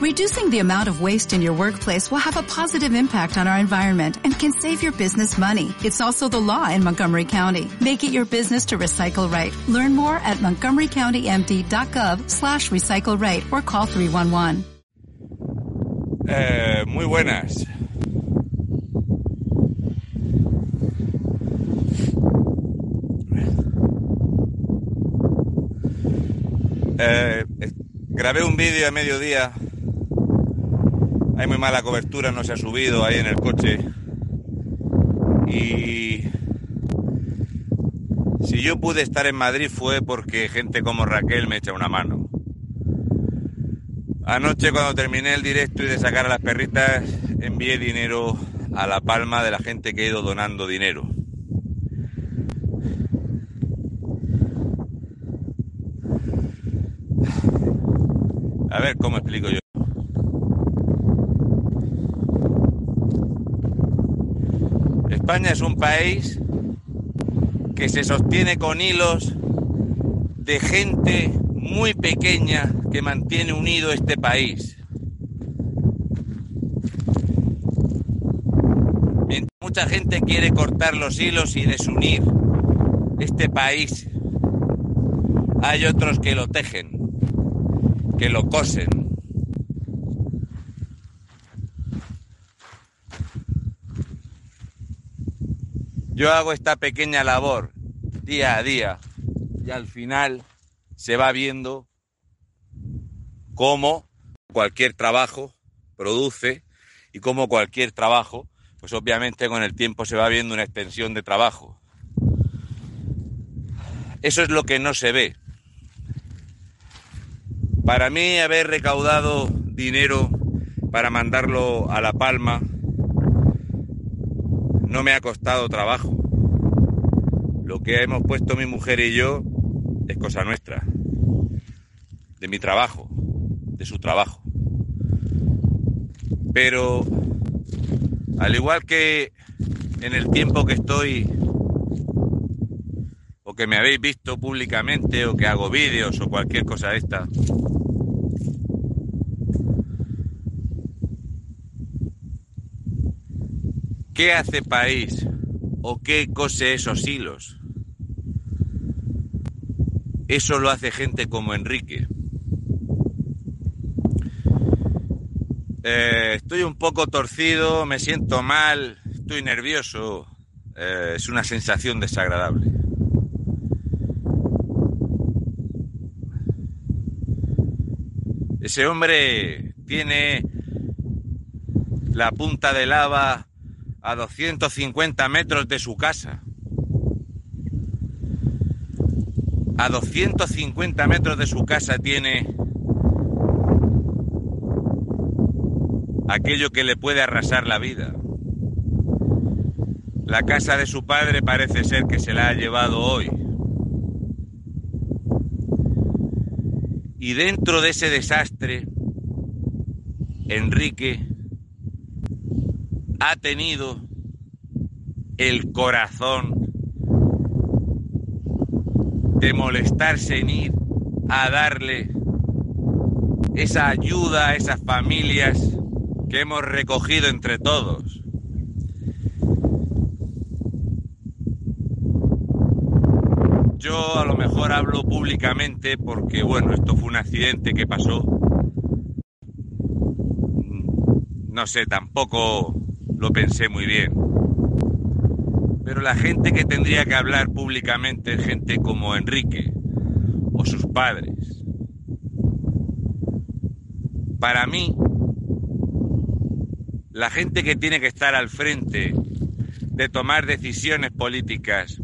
Reducing the amount of waste in your workplace will have a positive impact on our environment and can save your business money. It's also the law in Montgomery County. Make it your business to recycle right. Learn more at montgomerycountymd.gov slash recycle right or call 311. Eh, muy buenas. Eh, grabé un vídeo a mediodía. Hay muy mala cobertura, no se ha subido ahí en el coche. Y si yo pude estar en Madrid fue porque gente como Raquel me echa una mano. Anoche cuando terminé el directo y de sacar a las perritas, envié dinero a la palma de la gente que ha ido donando dinero. A ver, ¿cómo explico yo? España es un país que se sostiene con hilos de gente muy pequeña que mantiene unido este país. Mientras mucha gente quiere cortar los hilos y desunir este país, hay otros que lo tejen, que lo cosen. Yo hago esta pequeña labor día a día y al final se va viendo cómo cualquier trabajo produce y cómo cualquier trabajo, pues obviamente con el tiempo se va viendo una extensión de trabajo. Eso es lo que no se ve. Para mí haber recaudado dinero para mandarlo a La Palma no me ha costado trabajo. Lo que hemos puesto mi mujer y yo es cosa nuestra, de mi trabajo, de su trabajo. Pero, al igual que en el tiempo que estoy, o que me habéis visto públicamente, o que hago vídeos, o cualquier cosa de esta, ¿qué hace país o qué cose esos hilos? Eso lo hace gente como Enrique. Eh, estoy un poco torcido, me siento mal, estoy nervioso. Eh, es una sensación desagradable. Ese hombre tiene la punta de lava a 250 metros de su casa. A 250 metros de su casa tiene aquello que le puede arrasar la vida. La casa de su padre parece ser que se la ha llevado hoy. Y dentro de ese desastre, Enrique ha tenido el corazón de molestarse en ir a darle esa ayuda a esas familias que hemos recogido entre todos. Yo a lo mejor hablo públicamente porque, bueno, esto fue un accidente que pasó. No sé, tampoco lo pensé muy bien. Pero la gente que tendría que hablar públicamente es gente como Enrique o sus padres. Para mí, la gente que tiene que estar al frente de tomar decisiones políticas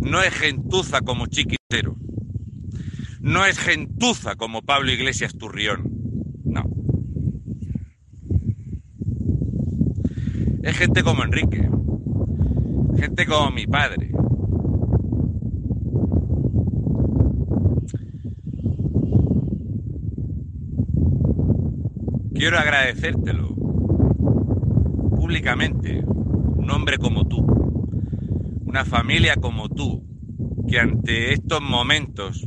no es gentuza como Chiquitero, no es gentuza como Pablo Iglesias Turrión, no. Es gente como Enrique, gente como mi padre. Quiero agradecértelo públicamente un hombre como tú, una familia como tú, que ante estos momentos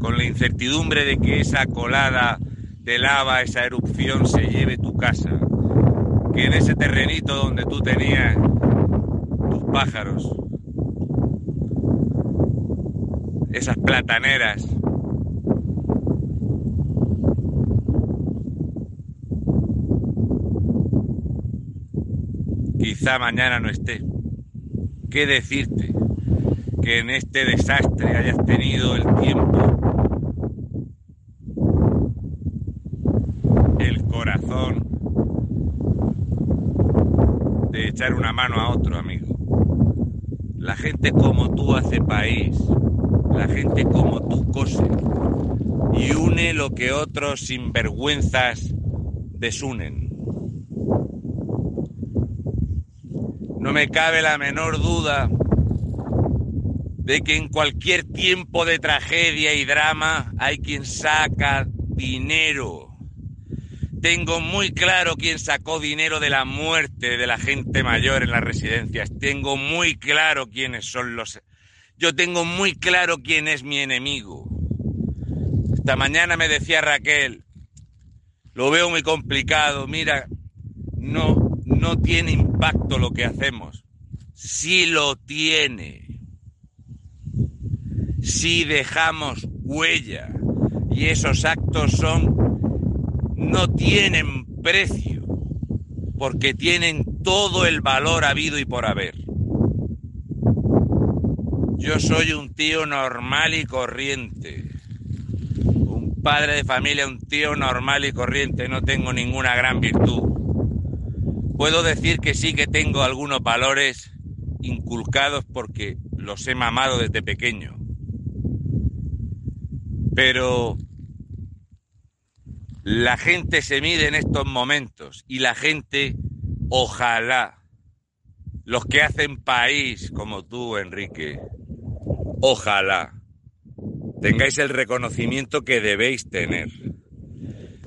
con la incertidumbre de que esa colada de lava, esa erupción se lleve tu casa, que en ese terrenito donde tú tenías tus pájaros, esas plataneras, quizá mañana no esté. ¿Qué decirte? Que en este desastre hayas tenido el tiempo, el corazón de echar una mano a otro amigo. La gente como tú hace país, la gente como tú cose y une lo que otros sinvergüenzas desunen. No me cabe la menor duda de que en cualquier tiempo de tragedia y drama hay quien saca dinero. Tengo muy claro quién sacó dinero de la muerte de la gente mayor en las residencias. Tengo muy claro quiénes son los... Yo tengo muy claro quién es mi enemigo. Esta mañana me decía Raquel, lo veo muy complicado, mira, no, no tiene impacto lo que hacemos. Sí lo tiene. Si dejamos huella y esos actos son no tienen precio porque tienen todo el valor habido y por haber. Yo soy un tío normal y corriente. Un padre de familia, un tío normal y corriente. No tengo ninguna gran virtud Puedo decir que sí que tengo algunos valores inculcados porque los he mamado desde pequeño. Pero la gente se mide en estos momentos y la gente, ojalá, los que hacen país como tú, Enrique, ojalá tengáis el reconocimiento que debéis tener.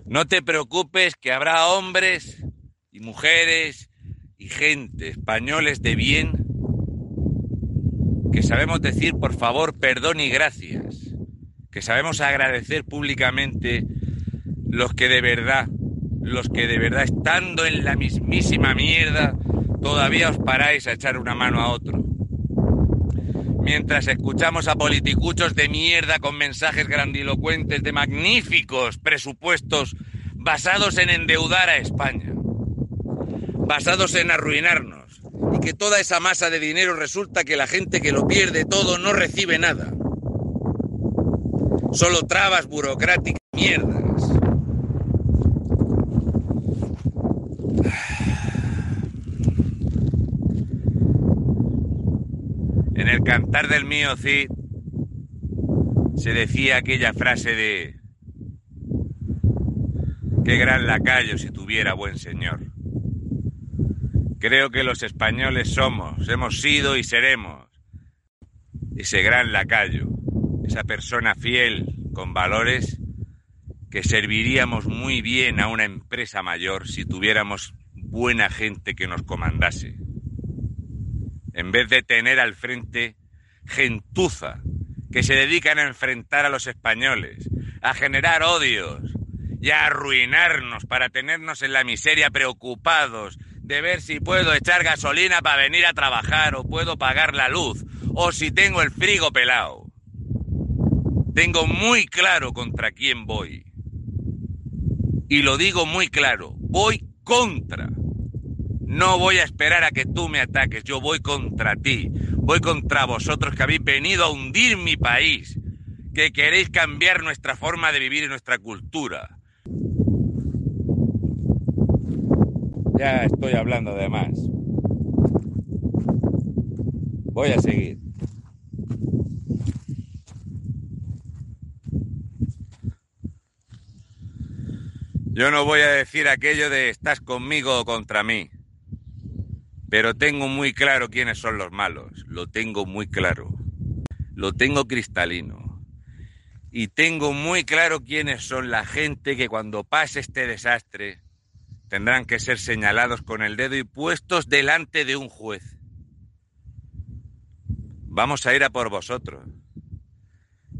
No te preocupes que habrá hombres y mujeres y gente, españoles de bien, que sabemos decir por favor perdón y gracias, que sabemos agradecer públicamente los que de verdad, los que de verdad estando en la mismísima mierda, todavía os paráis a echar una mano a otro. Mientras escuchamos a politicuchos de mierda con mensajes grandilocuentes de magníficos presupuestos basados en endeudar a España basados en arruinarnos. Y que toda esa masa de dinero resulta que la gente que lo pierde todo no recibe nada. Solo trabas burocráticas y mierdas. En el cantar del mío Cid se decía aquella frase de qué gran lacayo si tuviera buen señor. Creo que los españoles somos, hemos sido y seremos ese gran lacayo, esa persona fiel con valores que serviríamos muy bien a una empresa mayor si tuviéramos buena gente que nos comandase. En vez de tener al frente gentuza que se dedican a enfrentar a los españoles, a generar odios y a arruinarnos para tenernos en la miseria preocupados de ver si puedo echar gasolina para venir a trabajar o puedo pagar la luz o si tengo el frigo pelado. Tengo muy claro contra quién voy. Y lo digo muy claro, voy contra. No voy a esperar a que tú me ataques, yo voy contra ti. Voy contra vosotros que habéis venido a hundir mi país, que queréis cambiar nuestra forma de vivir y nuestra cultura. Ya estoy hablando de más. Voy a seguir. Yo no voy a decir aquello de estás conmigo o contra mí, pero tengo muy claro quiénes son los malos, lo tengo muy claro, lo tengo cristalino. Y tengo muy claro quiénes son la gente que cuando pase este desastre tendrán que ser señalados con el dedo y puestos delante de un juez. Vamos a ir a por vosotros.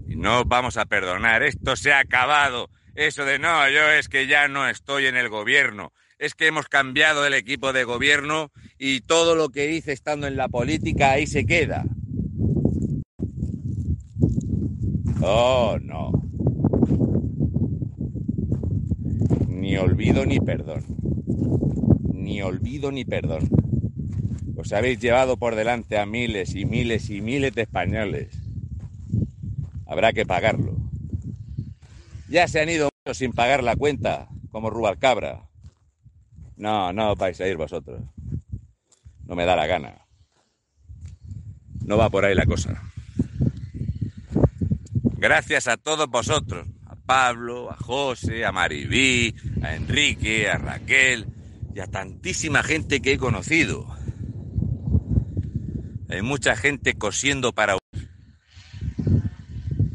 Y no vamos a perdonar. Esto se ha acabado. Eso de no, yo es que ya no estoy en el gobierno. Es que hemos cambiado el equipo de gobierno y todo lo que hice estando en la política ahí se queda. Oh, no. Ni olvido ni perdón. Ni olvido ni perdón. Os habéis llevado por delante a miles y miles y miles de españoles. Habrá que pagarlo. Ya se han ido sin pagar la cuenta, como Rubalcabra. No, no vais a ir vosotros. No me da la gana. No va por ahí la cosa. Gracias a todos vosotros, a Pablo, a José, a Maribí, a Enrique, a Raquel y a tantísima gente que he conocido. Hay mucha gente cosiendo para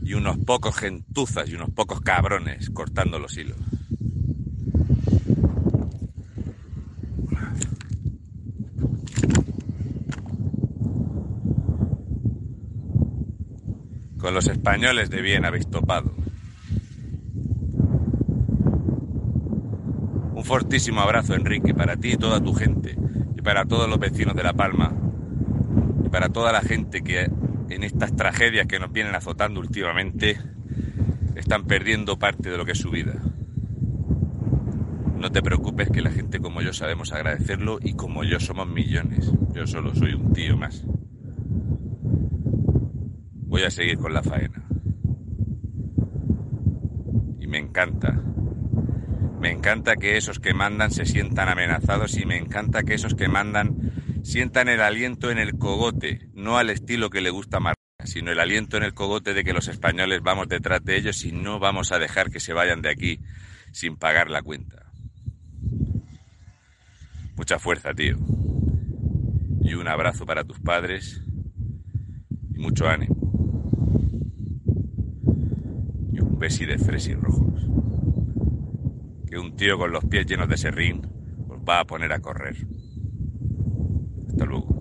y unos pocos gentuzas y unos pocos cabrones cortando los hilos. Con los españoles de bien habéis topado. Un fortísimo abrazo, Enrique, para ti y toda tu gente, y para todos los vecinos de La Palma, y para toda la gente que en estas tragedias que nos vienen azotando últimamente están perdiendo parte de lo que es su vida. No te preocupes que la gente como yo sabemos agradecerlo y como yo somos millones. Yo solo soy un tío más a seguir con la faena. Y me encanta. Me encanta que esos que mandan se sientan amenazados y me encanta que esos que mandan sientan el aliento en el cogote, no al estilo que le gusta más, sino el aliento en el cogote de que los españoles vamos detrás de ellos y no vamos a dejar que se vayan de aquí sin pagar la cuenta. Mucha fuerza, tío. Y un abrazo para tus padres y mucho ánimo. Y de fresis rojos. Que un tío con los pies llenos de serrín os va a poner a correr. Hasta luego.